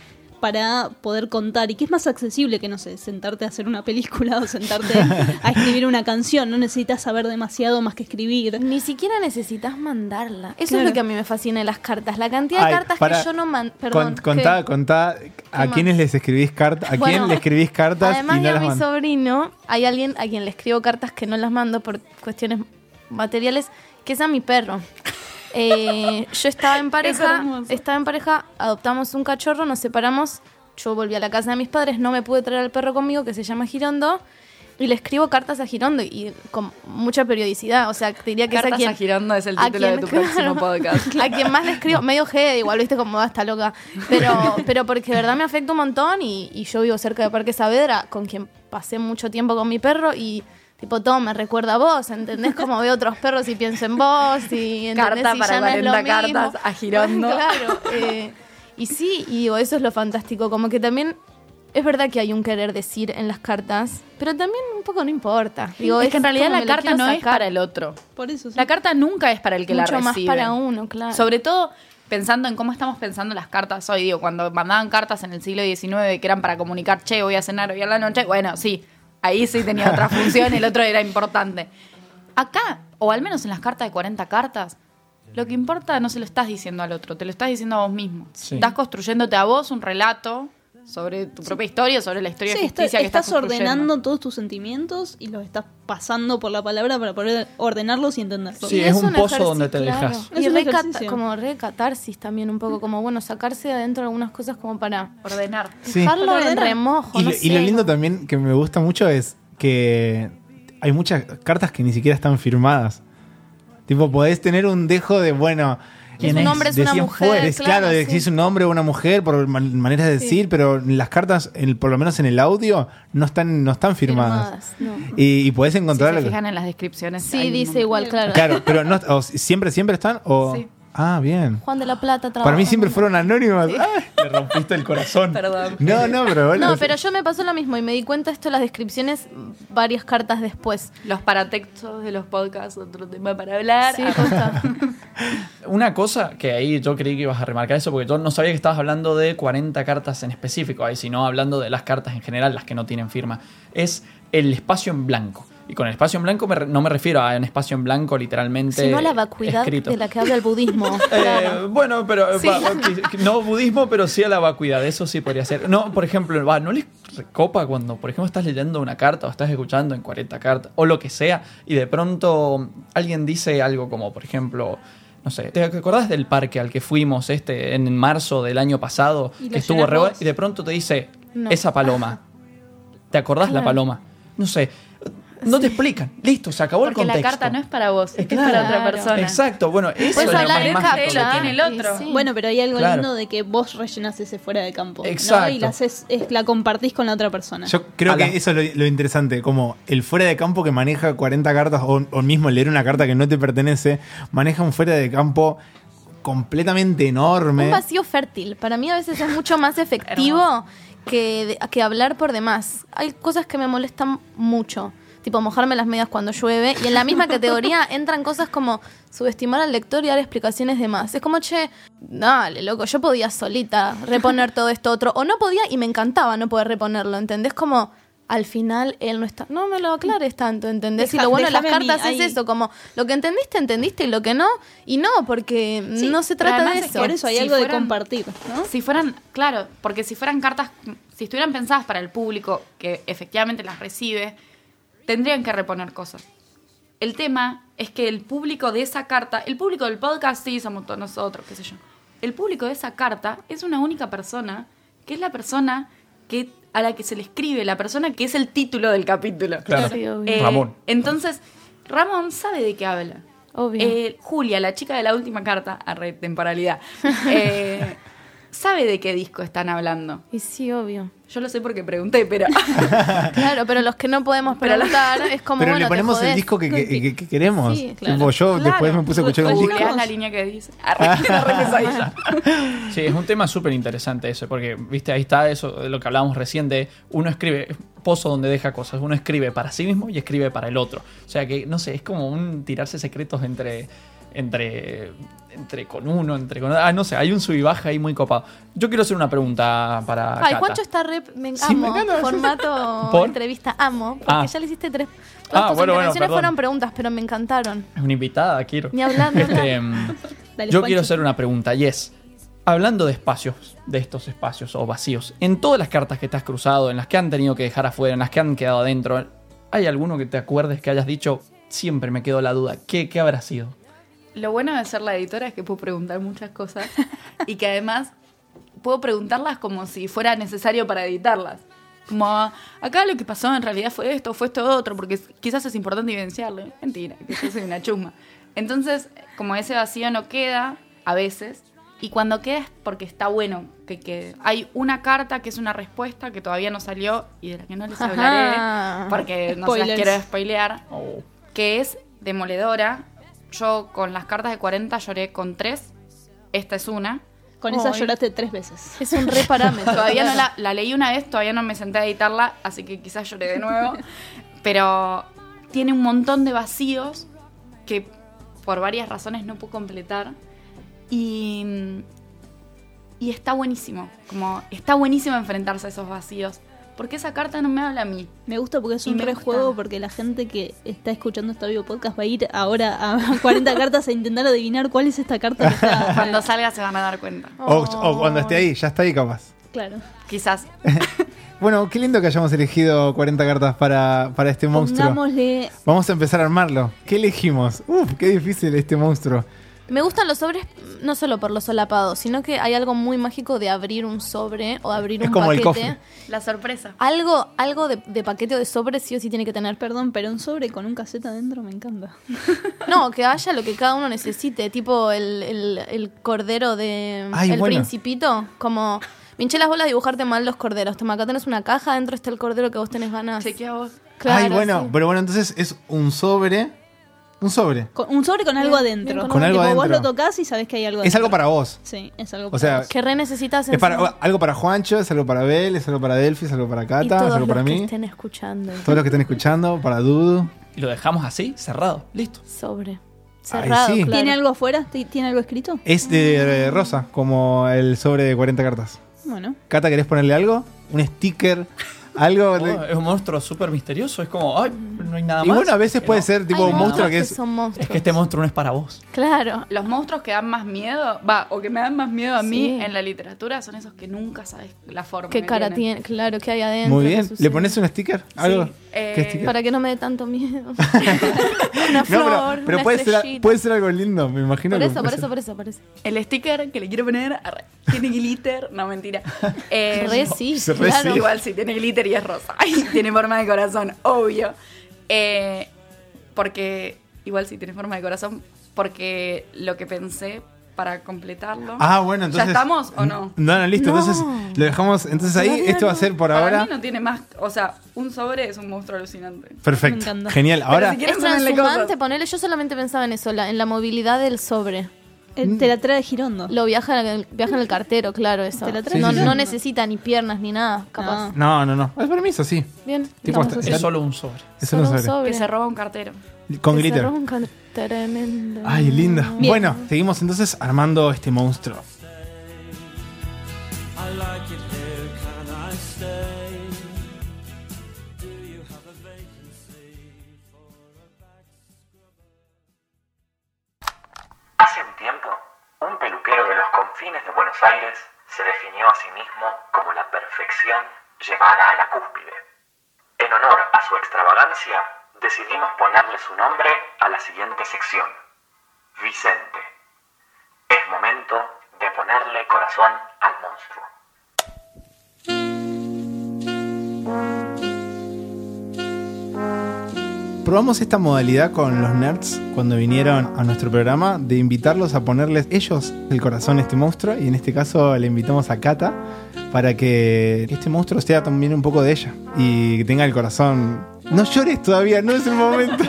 para poder contar y que es más accesible que, no sé, sentarte a hacer una película o sentarte a escribir una canción. No necesitas saber demasiado más que escribir. Ni siquiera necesitas mandarla. Eso Claro. es lo que a mí me fascina de las cartas. La cantidad de Ay, cartas para- que yo no mando. Perdón. Con- contá, contá a quiénes les escribís cartas, a Bueno, quién le escribís cartas Además y no a las mi sobrino, hay alguien a quien le escribo cartas que no las mando por cuestiones materiales, que es a mi perro. Eh, [LAUGHS] yo estaba en pareja, estaba en pareja, adoptamos un cachorro, nos separamos, yo volví a la casa de mis padres, no me pude traer al perro conmigo, que se llama Girondo, y le escribo cartas a Girondo, y con mucha periodicidad, o sea, te diría que es a Cartas quien... a Girondo es el título de tu [LAUGHS] próximo podcast. [LAUGHS] A quien más le escribo, medio G, igual viste como va, está loca. Pero, pero porque de verdad me afecta un montón y, y yo vivo cerca de Parque Saavedra, con quien pasé mucho tiempo con mi perro y tipo todo me recuerda a vos, ¿entendés? Como veo otros perros y pienso en vos y ¿entendés? Carta Y para ya no es lo 40 mismo. cartas a Girondo. claro. eh, y sí, y digo, eso es lo fantástico, como que también es verdad que hay un querer decir en las cartas, pero también un poco no importa. Digo, es que en realidad la carta no es para el otro. Por eso sí. La carta nunca es para el que Mucho la más recibe. para uno, claro. Sobre todo pensando en cómo estamos pensando las cartas hoy. Digo, cuando mandaban cartas en el siglo XIX que eran para comunicar, che, voy a cenar hoy a la noche. Bueno, sí, ahí sí tenía otra [LAUGHS] función, el otro era importante. Acá, o al menos en las cartas de 40 cartas, lo que importa no se lo estás diciendo al otro, te lo estás diciendo a vos mismo. Sí. Estás construyéndote a vos un relato sobre tu propia historia, sobre la historia Sí, ficticia está- que estás ordenando todos tus sentimientos y los estás pasando por la palabra para poder ordenarlos y entenderlos. Sí, Y es un pozo donde te claro. dejas. Y un re cata- ejercicio. como re catarsis también un poco, como bueno, sacarse de adentro algunas cosas como para Ordenar. Sí. dejarlo en remojo. Y, no lo, y lo lindo también que me gusta mucho es que hay muchas cartas que ni siquiera están firmadas. Tipo, podés tener un dejo de, bueno, Es un hombre, es de una 100 mujer, fueres, claro, claro, sí. si es un hombre o una mujer, por man- maneras de decir, pero las cartas, en- por lo menos en el audio, no están, no están firmadas. Firmadas, no. Y, y podés Si encontrar... se fijan en las descripciones. Sí, un dice igual, claro. Claro, pero no, o [LAUGHS] siempre, siempre están, o... Sí. Ah, bien. Juan de la Plata trabaja. Para mí siempre fueron anónimas. Ay, Le rompiste el corazón. Perdón. no, no, pero bueno. No, pero yo me pasó lo mismo y me di cuenta esto en las descripciones varias cartas después. Los paratextos de los podcasts, otro tema para hablar. Sí. [LAUGHS] Una cosa que ahí yo creí que ibas a remarcar eso, porque yo no sabía que estabas hablando de 40 cartas en específico, ahí, sino hablando de las cartas en general, las que no tienen firma, es el espacio en blanco. Y con el espacio en blanco me no me refiero a un espacio en blanco literalmente. Sino a la vacuidad escrito. de la que habla el budismo. [LAUGHS] Eh, bueno, pero Sí. va- no budismo, pero sí a la vacuidad, eso sí podría ser. No, por ejemplo, va, ¿no les recopa cuando, por ejemplo, estás leyendo una carta o estás escuchando en 40 cartas o lo que sea y de pronto alguien dice algo como, por ejemplo, no sé, ¿te acordás del parque al que fuimos este en marzo del año pasado Y que estuvo re y de pronto te dice No. esa paloma? ¿Te acordás la paloma? No sé, [LAUGHS] no te explican. Listo, se acabó Porque el la contexto. carta no es para vos, es, que Claro. es para otra persona. Exacto, bueno, eso Puedes es lo más en mágico capla. que tiene el otro. sí. Bueno, pero hay algo Claro. lindo de que vos rellenás ese fuera de campo. ¿no? Exacto. Y la, haces- es- la compartís con la otra persona. Yo creo que la- eso es lo, lo interesante, como el fuera de campo que maneja 40 cartas o, o mismo leer una carta que no te pertenece, maneja un fuera de campo completamente enorme. Un vacío fértil. Para mí a veces es mucho más efectivo que, de- que hablar por demás. Hay cosas que me molestan mucho. Tipo mojarme las medias cuando llueve. Y en la misma [LAUGHS] categoría entran cosas como subestimar al lector y dar explicaciones de más. Es como, che, dale, loco, yo podía solita reponer todo esto otro. O no podía y me encantaba no poder reponerlo, ¿entendés? Como al final él no está. No me lo aclares tanto, ¿entendés? y lo bueno de las mí cartas es ahí. eso, como lo que entendiste, entendiste y lo que no. Y no, porque Sí, no se trata de es eso. Por eso hay Si algo de compartir, ¿no? Si fueran, claro, porque si fueran cartas, si estuvieran pensadas para el público que efectivamente las recibe, tendrían que reponer cosas. El tema es que el público de esa carta, el público del podcast sí somos todos nosotros, qué sé yo. El público de esa carta es una única persona, que es la persona que a la que se le escribe, la persona que es el título del capítulo. Claro. Sí. Eh, Ramón. Entonces, Ramón sabe de qué habla. Obvio. Eh, Julia, la chica de la última carta, a red temporalidad, [LAUGHS] eh, sabe de qué disco están hablando. Y sí, obvio. Yo lo sé porque pregunté, pero. [LAUGHS] Claro, pero los que no podemos Pero la- preguntar es como Pero bueno, le ponemos el disco que, que- que- que queremos. Sí, claro. Yo después me puse a escuchar un disco. La línea que dice. Sí, [LAUGHS] es un tema súper interesante eso, porque, viste, ahí está eso de lo que hablábamos recién de uno escribe, pozo donde deja cosas, uno escribe para sí mismo y escribe para el otro. O sea que, no sé, es como un tirarse secretos entre, entre, entre con uno, entre con Ah, no sé, hay un sub y baja ahí muy copado. Yo quiero hacer una pregunta para Ay, Cata. Juancho está re. Me Sí, me amo. encanta. Formato [LAUGHS] ¿Por? entrevista, amo. Porque Ah. ya le hiciste tres. Todas Ah, tus bueno, bueno, intervenciones perdón. fueron preguntas, pero me encantaron. Es una invitada, quiero. Ni hablar. Este, [LAUGHS] Dale, yo Juancho. quiero hacer una pregunta y es, hablando de espacios, de estos espacios o vacíos, en todas las cartas que te has cruzado, en las que han tenido que dejar afuera, en las que han quedado adentro, ¿hay alguno que te acuerdes que hayas dicho, siempre me quedó la duda, ¿qué, qué habrá sido? Lo bueno de ser la editora es que puedo preguntar muchas cosas y que además puedo preguntarlas como si fuera necesario para editarlas. Como, acá lo que pasó en realidad fue esto, fue esto otro, porque quizás es importante evidenciarlo. Mentira, que yo soy una chusma. Entonces, como ese vacío no queda, a veces, y cuando queda es porque está bueno que quede. Hay una carta que es una respuesta que todavía no salió y de la que no les Ajá. hablaré, [LAUGHS] porque no se las quiero spoilear Oh, que es demoledora. Yo con las cartas de 40 lloré con tres. Esta es una. Con esa Ay. lloraste tres veces. Es un re parámetro. Todavía no la, la leí una vez, todavía no me senté a editarla, así que quizás lloré de nuevo. [LAUGHS] Pero tiene un montón de vacíos que por varias razones no puedo completar. Y, y está buenísimo. Como está buenísimo enfrentarse a esos vacíos. Porque esa carta no me habla a mí. Me gusta porque es Y un me re gusta. juego porque la gente que está escuchando este video podcast va a ir ahora a [LAUGHS] 40 cartas a intentar adivinar cuál es esta carta que está. [LAUGHS] Cuando salga se van a dar cuenta. O, o cuando esté ahí, ya está ahí capaz. Claro. Quizás. [LAUGHS] Bueno, qué lindo que hayamos elegido 40 cartas para, para este monstruo. Pongámosle. Vamos a empezar a armarlo. ¿Qué elegimos? Uf, qué difícil este monstruo. Me gustan los sobres no solo por los solapados, sino que hay algo muy mágico de abrir un sobre o abrir Es un como el paquete. cofre. La sorpresa. Algo, algo de, de paquete o de sobre sí o sí tiene que tener. Perdón, pero un sobre con un cassette adentro me encanta. [LAUGHS] No, que haya lo que cada uno necesite, tipo el, el- el cordero de Ay, El bueno. Principito, como me hinché las bolas de dibujarte mal los corderos. Toma, acá tenés una caja, adentro está el cordero que vos tenés ganas. Chequea vos. Claro, Ay, bueno, sí. pero bueno, entonces es un sobre. Un sobre. Con- un sobre con algo adentro. bien, Con algo Tipo, Vos adentro. lo tocas y sabés que hay algo Es algo para vos. Sí, es algo O para sea, vos. Que re necesitas es para, algo para Juancho, es algo para Bel, es algo para Delphi, es algo para y Cata, es todos algo para los que mí. estén escuchando. Todos los que estén escuchando, para Dudu. Y lo dejamos así, cerrado. Listo. Sobre. Cerrado, sí. claro. ¿Tiene algo afuera? ¿Ti- ¿Tiene algo escrito? Es de eh, rosa, como el sobre de 40 cartas. Bueno. Cata, ¿querés ponerle algo? ¿Un sticker? ¿Algo? Oh, de- es un monstruo súper misterioso. Es como, ay, no hay nada y más. bueno, a veces Que puede no. ser tipo Hay un monstruo que es. son monstruos. Es que este monstruo no es para vos. Claro. Los monstruos que dan más miedo, va, o que me dan más miedo a mí en la literatura son esos que nunca sabes la forma. ¿Qué que cara tienen. tiene? Claro, ¿qué hay adentro? Muy ¿Qué bien. ¿Le pones un sticker? ¿Algo? eh, ¿Qué sticker? Para que no me dé tanto miedo. [LAUGHS] una No, flor, pero, pero una puede, ser, puede ser algo lindo, me imagino. Por que eso, por eso, por eso, por eso. El sticker que le quiero poner tiene glitter, no mentira. Eh, Re sí, claro. Igual sí, tiene glitter y es rosa. [LAUGHS] Ay, tiene forma de corazón, obvio. Eh, porque, igual sí, tiene forma de corazón, porque lo que pensé para completarlo. Ah, bueno, entonces. ¿Ya estamos o no? No, no, listo. No. Entonces lo dejamos. Entonces ahí, esto va a ser por para ahora. mí no tiene más. O sea, un sobre es un monstruo alucinante. Perfecto. Genial. Ahora. si quieres- Es ponerle transhumante, ponele. Yo solamente pensaba en eso, la- en la movilidad del sobre. Eh, te la trae Girondo. Lo viaja en el, viaja en el cartero, claro, eso. Te la traes no, Sí, sí, no sí. necesita ni piernas ni nada, capaz. No, no, no. Es permiso, sí. Bien. Tipo, está-. Es solo un sobre. Eso no Solo un sobre. Que se roba un cartero. Con Que se glitter. ronca tremendo. Ay, linda. Bien. Bueno, seguimos entonces armando este monstruo. Buenos Aires se definió a sí mismo como la perfección llevada a la cúspide. En honor a su extravagancia, decidimos ponerle su nombre a la siguiente sección. Vicente. Es momento de ponerle corazón al monstruo. Probamos esta modalidad con los nerds cuando vinieron a nuestro programa de invitarlos a ponerles ellos el corazón a este monstruo y en este caso le invitamos a Kata para que este monstruo sea también un poco de ella y que tenga el corazón. No llores todavía, no es el momento.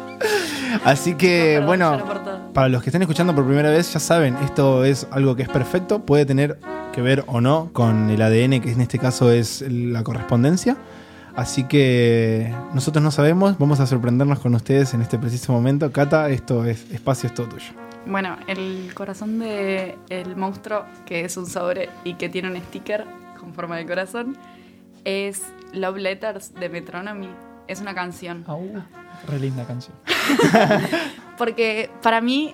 [LAUGHS] Así que Perdón, bueno, para los que estén escuchando por primera vez, ya saben, esto es algo que es perfecto, puede tener que ver o no con el ADN, que en este caso es la correspondencia. Así que nosotros no sabemos, vamos a sorprendernos con ustedes en este preciso momento. Cata, esto es espacio es todo tuyo. Bueno, el corazón de el monstruo, que es un sobre y que tiene un sticker con forma de corazón, es Love Letters de Metronomy. Es una canción. Au, re linda canción. [LAUGHS] Porque para mí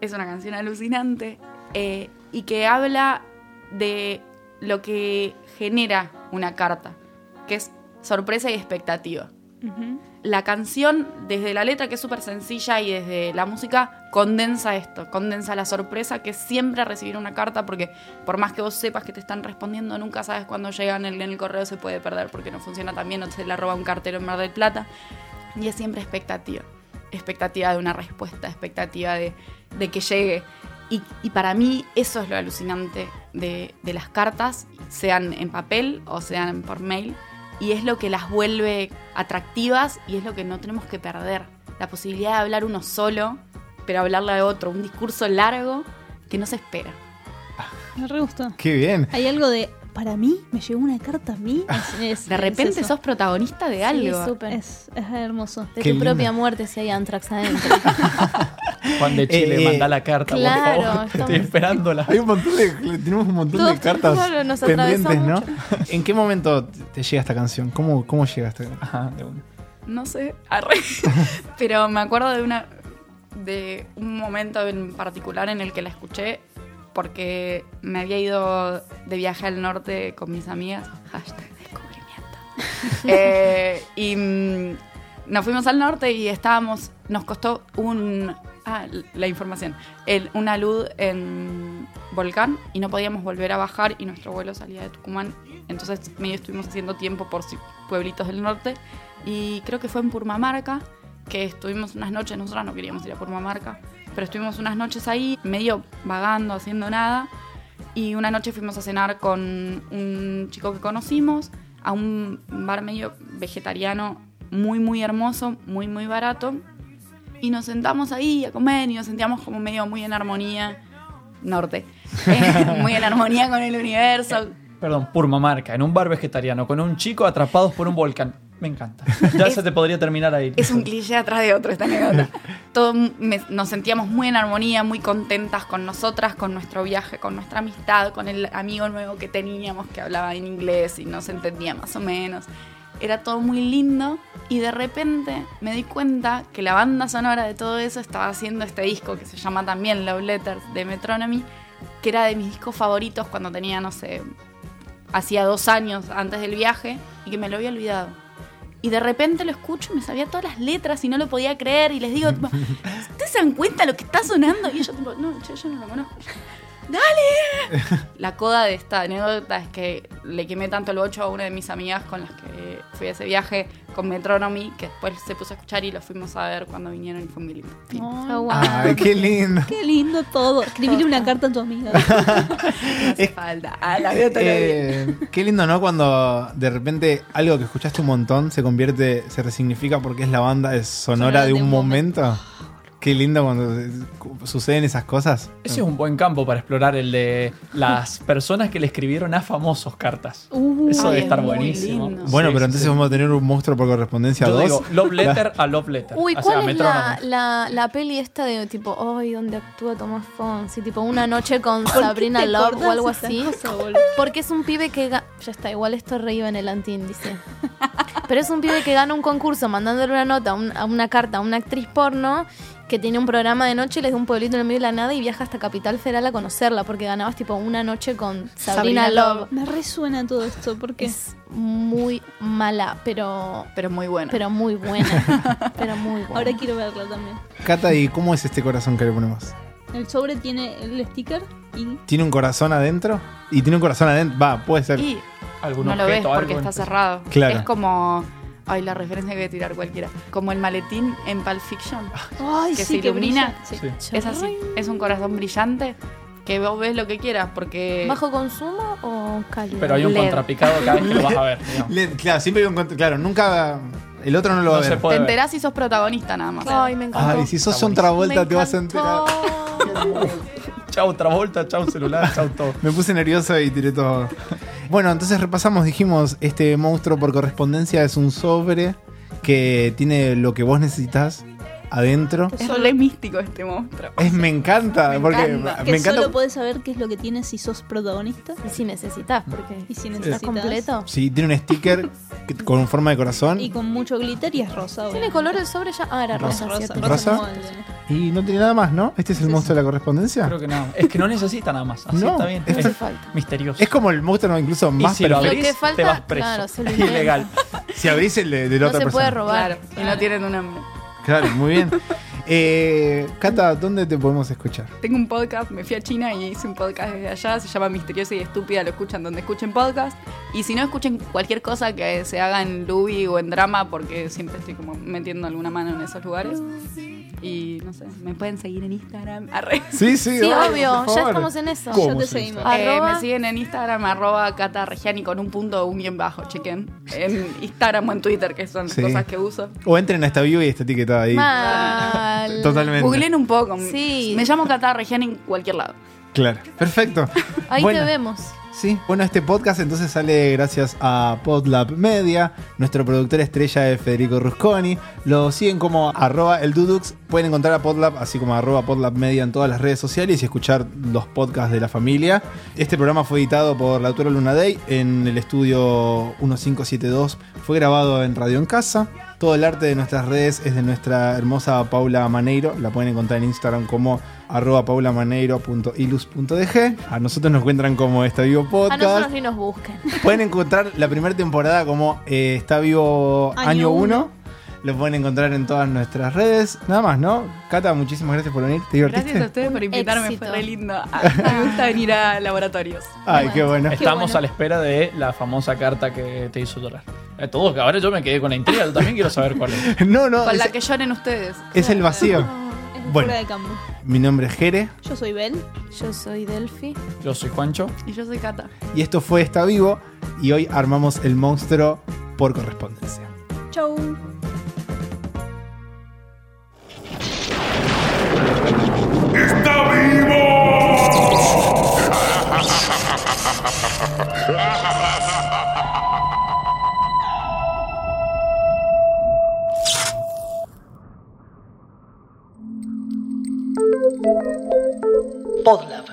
es una canción alucinante eh, y que habla de lo que genera una carta, que es sorpresa y expectativa. La canción, desde la letra que es súper sencilla y desde la música, condensa esto, condensa la sorpresa que es siempre recibir una carta, porque por más que vos sepas que te están respondiendo, nunca sabes cuándo llegan en el, correo, se puede perder porque no funciona tan bien o se la roba un cartero en Mar del Plata. Y es siempre expectativa. Expectativa de una respuesta, expectativa de, de que llegue. Y, y para mí eso es lo alucinante de, de las cartas, sean en papel o sean por mail. Y es lo que las vuelve atractivas y es lo que no tenemos que perder. La posibilidad de hablar uno solo, pero hablarle a otro. Un discurso largo que no se espera. Me re gustó. Qué bien. Hay algo de. Para mí, me llegó una carta a mí. [LAUGHS] Es- es- De repente sos protagonista de Sí, algo. súper. Es, es hermoso. De Qué tu propia muerte si hay antrax adentro. [LAUGHS] Juan de Chile, Eh, manda la carta, claro, por favor. estamos- Estoy esperándola. Hay un montón de, tenemos un montón de cartas claro, nos pendientes, ¿no? [LAUGHS] ¿En qué momento te llega esta canción? ¿Cómo, cómo llega esta canción? Ajá, de una. No sé, arre. [LAUGHS] pero me acuerdo de una de un momento en particular en el que la escuché porque me había ido de viaje al norte con mis amigas. Hashtag descubrimiento. [LAUGHS] Eh, y mm, nos fuimos al norte y estábamos, nos costó un... Ah, la información. El- una luz en Volcán y no podíamos volver a bajar y nuestro vuelo salía de Tucumán. Entonces medio estuvimos haciendo tiempo por pueblitos del norte y creo que fue en Purmamarca que estuvimos unas noches, nosotras no queríamos ir a Purmamarca, pero estuvimos unas noches ahí medio vagando, haciendo nada y una noche fuimos a cenar con un chico que conocimos a un bar medio vegetariano muy muy hermoso, muy muy barato y nos sentamos ahí a comer y nos sentíamos como medio muy en armonía norte, [LAUGHS] Eh, muy en armonía con el universo. Perdón, Purmamarca, en un bar vegetariano, con un chico atrapados por un volcán. Me encanta. Ya Es- se te podría terminar ahí. Es un cliché atrás de otro esta anécdota. [LAUGHS] Todo me- nos sentíamos muy en armonía, muy contentas con nosotras, con nuestro viaje, con nuestra amistad, con el amigo nuevo que teníamos que hablaba en inglés y nos entendía más o menos. Era todo muy lindo y de repente me di cuenta que la banda sonora de todo eso estaba haciendo este disco que se llama también Love Letters de Metronomy, que era de mis discos favoritos cuando tenía, no sé, hacía dos años antes del viaje y que me lo había olvidado. Y de repente lo escucho y me sabía todas las letras y no lo podía creer. Y les digo, tipo, [LAUGHS] ¿ustedes se dan cuenta de lo que está sonando? Y ellos, tipo, no, che, yo no lo conozco. ¡Dale! [LAUGHS] La coda de esta anécdota es que le quemé tanto el 8 a una de mis amigas con las que fui a ese viaje con Metronomy, que después se puso a escuchar y lo fuimos a ver cuando vinieron y fue muy lindo. Ay, qué lindo. Qué lindo todo. Escribirle una carta a tu amiga. [LAUGHS] No hace falta. Ah, la veo. Eh, qué lindo, ¿no? Cuando de repente algo que escuchaste un montón se convierte, se resignifica porque es la banda es sonora de un momento. Qué lindo cuando suceden esas cosas. Ese es un buen campo para explorar el de las [LAUGHS] personas que le escribieron a famosos cartas. Uh, Eso debe es estar buenísimo. lindo. Bueno, Sí, pero entonces sí. vamos a tener un monstruo por correspondencia Yo 2. digo love letter a love letter. Uy, O sea, ¿cuál es la, la, la peli esta de tipo, ay, donde actúa Tomás Fonsi? Tipo, una noche con [LAUGHS] ¿Por qué Sabrina Love o algo así. Porque es un pibe que... Ya está, igual esto re iba en el antiíndice. Pero es un pibe que gana un concurso mandándole una nota, un- a una carta a una actriz porno que tiene un programa de noche, les da un pueblito en el medio de la nada y viaja hasta Capital Federal a conocerla porque ganabas tipo una noche con Sabrina, Sabrina Love. Love. Me resuena todo esto porque Es muy mala, pero Pero muy bueno. pero muy buena. [LAUGHS] pero muy buena. ahora quiero verla también. Cata, ¿y cómo es este corazón que le ponemos? El sobre tiene el sticker y ¿Tiene un corazón adentro? Y tiene un corazón adentro. Va, puede ser. Y ¿Algún no lo ves porque algo está cerrado. Claro. Es como. Ay, la referencia que voy a tirar cualquiera. Como el maletín en Pulp Fiction. Ay, Que sí, se que ilumina. brilla. Sí. Sí. Es así. Es un corazón brillante que vos ves lo que quieras porque. ¿Bajo consumo o calidad? Pero hay un LED. contrapicado cada vez que lo vas a ver. claro, siempre hay un contra- Claro, nunca. El otro no lo va No a se ver. puede Te ver. enterás si sos protagonista nada más. Ay, me encantó. Ay, si sos John Travolta te vas a enterar. [LAUGHS] Chau Travolta, chau celular, chau todo. Me puse nervioso y tiré todo. Bueno, entonces repasamos, dijimos, este monstruo por correspondencia es un sobre que tiene lo que vos necesitas adentro. Es re místico este monstruo. Es, me encanta, Me porque encanta. Que encanta. solo podés saber qué es lo que tienes si sos protagonista Y si necesitas, porque y si necesitas. completo. Sí, tiene un sticker que- con forma de corazón Y con mucho glitter y es rosa. ¿Tiene obviamente. color el sobre ya? Ah, era rosa, rosa. ¿Rosa? y no tiene nada más, ¿no? Este es el monstruo de la correspondencia. Creo que no. Es que no necesita nada más. Así No, está bien. es falta. misterioso. Es como el monstruo incluso y más si lo abrís, Lo que falta- te vas preso. claro, se lo es [LAUGHS] ilegal. Si abrís el de, de la No otra se puede robar. Claro. Y no tienen un nombre. Muy bien. Eh, Cata, ¿dónde te podemos escuchar? Tengo un podcast, me fui a China y hice un podcast desde allá, se llama Misteriosa y Estúpida, lo escuchan donde escuchen podcast. Y si no, escuchen cualquier cosa que se haga en Luby o en Drama, porque siempre estoy como metiendo alguna mano en esos lugares. Y no sé, me pueden seguir en Instagram. [LAUGHS] arre. Sí, sí, Sí, obvio, ya estamos en eso. ¿Cómo Ya te se seguimos. Eh, Arroba- me siguen en Instagram, arroba Cata Regiani con un punto o un bien bajo, chequen. En Instagram o en Twitter, que son Sí. cosas que uso. O entren a esta bio y está etiquetada ahí. Totalmente. Googleen un poco. Sí. Me llamo Cata Regiani en cualquier lado. Claro, perfecto. [LAUGHS] Ahí Bueno, te vemos. Sí, bueno, este podcast entonces sale gracias a Podlab Media. Nuestro productor estrella es Federico Rusconi. Lo siguen como arroba el Dudux. Pueden encontrar a Podlab, así como arroba Podlab Media en todas las redes sociales y escuchar los podcasts de la familia. Este programa fue editado por la autora Luna Day en el estudio 1572. Fue grabado en Radio en Casa. Todo el arte de nuestras redes es de nuestra hermosa Paula Maneiro. La pueden encontrar en Instagram como arroba paulamaneiro.ilus.dg. A nosotros nos encuentran como Está Vivo A Podcast. nosotros ni nos busquen. [LAUGHS] Pueden encontrar la primera temporada como eh, Está Vivo Año Año 1. uno. Lo pueden encontrar en todas nuestras redes. Nada más, ¿no? Cata, muchísimas gracias por venir. ¿Te divertiste? Gracias a ustedes por invitarme, éxito. fue re lindo. Ah, me gusta venir a laboratorios. Ay, qué bueno. Estamos bueno. a la espera de la famosa carta que te hizo llorar. Eh, todos, ahora yo me quedé con la intriga, yo también quiero saber cuál es. [LAUGHS] No, no. Con la que lloren ustedes. Es el vacío. Bueno, mi nombre es Jere. Yo soy Bel. Yo soy Delphi. Yo soy Juancho. Y yo soy Cata. Y esto fue Está Vivo. Y hoy armamos el monstruo por correspondencia. Chau. ¡Está vivo! [LAUGHS] podlak.